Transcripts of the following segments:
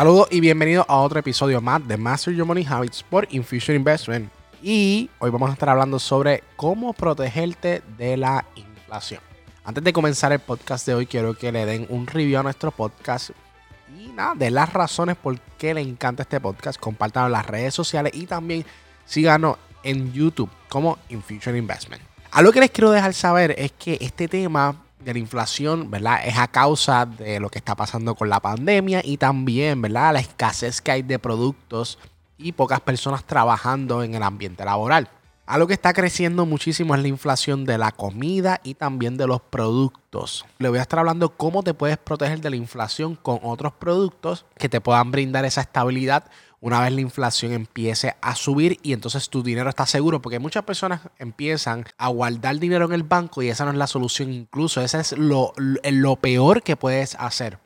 Saludos y bienvenidos a otro episodio más de Master Your Money Habits por Infusion Investment. Y hoy vamos a estar hablando sobre cómo protegerte de la inflación. Antes de comenzar el podcast de hoy, quiero que le den un review a nuestro podcast y nada, de las razones por qué le encanta este podcast. Compartan en las redes sociales y también síganos en YouTube como Infusion Investment. Algo que les quiero dejar saber es que este tema de la inflación, ¿verdad? Es a causa de lo que está pasando con la pandemia y también, ¿verdad? La escasez que hay de productos y pocas personas trabajando en el ambiente laboral. Algo que está creciendo muchísimo es la inflación de la comida y también de los productos. Le voy a estar hablando cómo te puedes proteger de la inflación con otros productos que te puedan brindar esa estabilidad una vez la inflación empiece a subir y entonces tu dinero está seguro, porque muchas personas empiezan a guardar dinero en el banco y esa no es la solución, incluso ese es lo, lo peor que puedes hacer.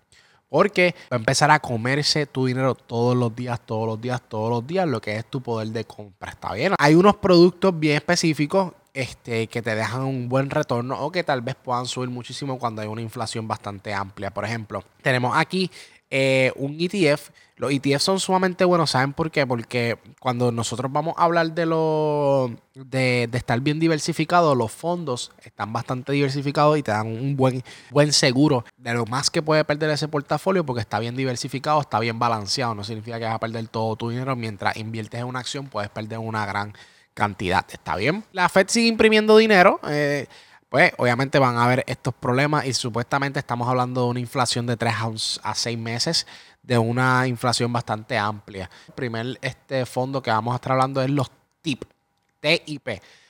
Porque va a empezar a comerse tu dinero todos los días, todos los días, todos los días, lo que es tu poder de compra. Está bien. Hay unos productos bien específicos este, que te dejan un buen retorno o que tal vez puedan subir muchísimo cuando hay una inflación bastante amplia. Por ejemplo, tenemos aquí eh, un ETF. Los ETF son sumamente buenos, ¿saben por qué? Porque cuando nosotros vamos a hablar de lo de, estar bien diversificado, los fondos están bastante diversificados y te dan un buen, buen seguro de lo más que puede perder ese portafolio porque está bien diversificado, está bien balanceado. No significa que vas a perder todo tu dinero. Mientras inviertes en una acción, puedes perder una gran cantidad. ¿Está bien? La Fed sigue imprimiendo dinero. Eh, pues obviamente van a haber estos problemas y supuestamente estamos hablando de una inflación de 3 a 6 meses, de una inflación bastante amplia. El primer este fondo que vamos a estar hablando es los TIP, TIP.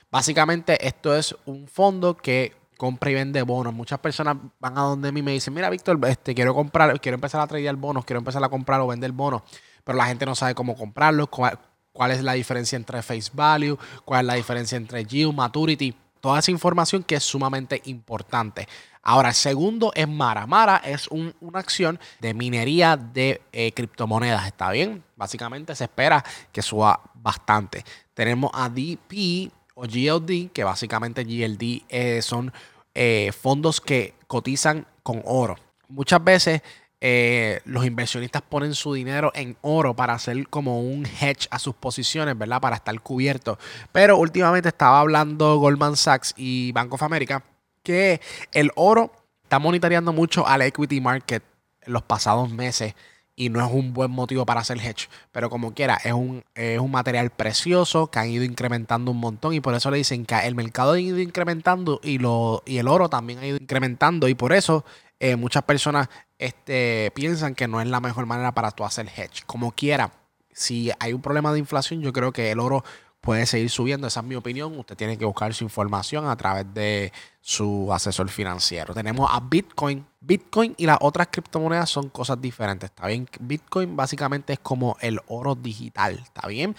Básicamente esto es un fondo que compra y vende bonos. Muchas personas van a donde mí y me dicen, mira Víctor, este, quiero comprar, quiero empezar a tradear bonos, quiero empezar a comprar o vender bonos, pero la gente no sabe cómo comprarlos, cuál, cuál es la diferencia entre face value, cuál es la diferencia entre yield, maturity toda esa información que es sumamente importante. Ahora, el segundo es Mara. Mara es una acción de minería de eh, criptomonedas, ¿está bien? Básicamente se espera que suba bastante. Tenemos a DP o GLD, que básicamente GLD eh, son eh, fondos que cotizan con oro. Muchas veces eh, los inversionistas ponen su dinero en oro para hacer como un hedge a sus posiciones, ¿verdad? Para estar cubierto. Pero últimamente estaba hablando Goldman Sachs y Bank of America que el oro está monitoreando mucho al equity market en los pasados meses y no es un buen motivo para hacer hedge. Pero como quiera, es un, es un material precioso que han ido incrementando un montón y por eso le dicen que el mercado ha ido incrementando y, lo, y el oro también ha ido incrementando y por eso eh, muchas personas este, piensan que no es la mejor manera para tú hacer hedge. Como quiera, si hay un problema de inflación, yo creo que el oro puede seguir subiendo. Esa es mi opinión. Usted tiene que buscar su información a través de su asesor financiero. Tenemos a Bitcoin. Bitcoin y las otras criptomonedas son cosas diferentes. ¿Está bien? Bitcoin básicamente es como el oro digital. ¿Está bien?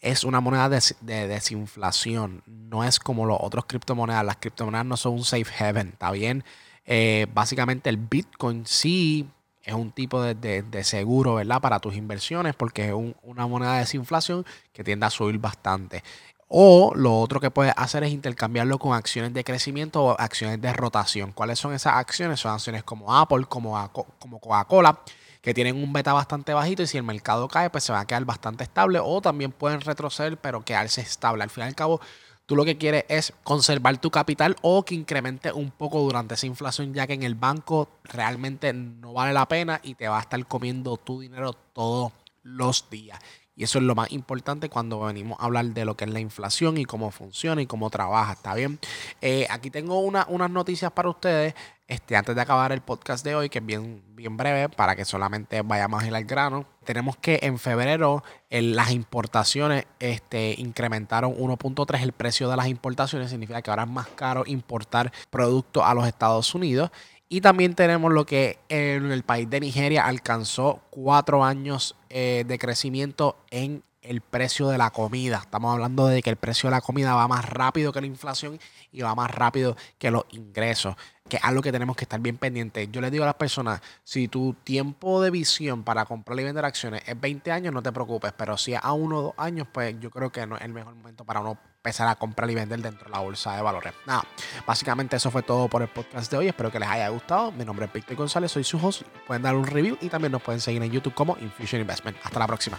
Es una moneda de, de desinflación. No es como los otros criptomonedas. Las criptomonedas no son un safe haven. ¿Está bien? Eh, básicamente el Bitcoin sí es un tipo de, seguro, ¿verdad? Para tus inversiones porque es una moneda de desinflación que tiende a subir bastante. O lo otro que puedes hacer es intercambiarlo con acciones de crecimiento o acciones de rotación. ¿Cuáles son esas acciones? Son acciones como Apple, como, como Coca-Cola, que tienen un beta bastante bajito y si el mercado cae, pues se va a quedar bastante estable o también pueden retroceder, pero quedarse estable. Al fin y al cabo, Tú lo que quieres es conservar tu capital o que incremente un poco durante esa inflación, ya que en el banco realmente no vale la pena y te va a estar comiendo tu dinero todos los días. Y eso es lo más importante cuando venimos a hablar de lo que es la inflación y cómo funciona y cómo trabaja. ¿Está bien? Eh, aquí tengo una, unas noticias para ustedes. Este, antes de acabar el podcast de hoy, que es bien, bien breve, para que solamente vayamos al grano, tenemos que en febrero las importaciones este, incrementaron 1.3 el precio de las importaciones, significa que ahora es más caro importar productos a los Estados Unidos. Y también tenemos lo que en el país de Nigeria alcanzó cuatro años eh, de crecimiento en el precio de la comida. Estamos hablando de que el precio de la comida va más rápido que la inflación y va más rápido que los ingresos, que es algo que tenemos que estar bien pendientes. Yo les digo a las personas, si tu tiempo de visión para comprar y vender acciones es 20 años, no te preocupes, pero si es a uno o dos años, pues yo creo que no es el mejor momento para uno empezar a comprar y vender dentro de la bolsa de valores. Nada, básicamente eso fue todo por el podcast de hoy. Espero que les haya gustado. Mi nombre es Víctor González, soy su host. Pueden dar un review y también nos pueden seguir en YouTube como Infusion Investment. Hasta la próxima.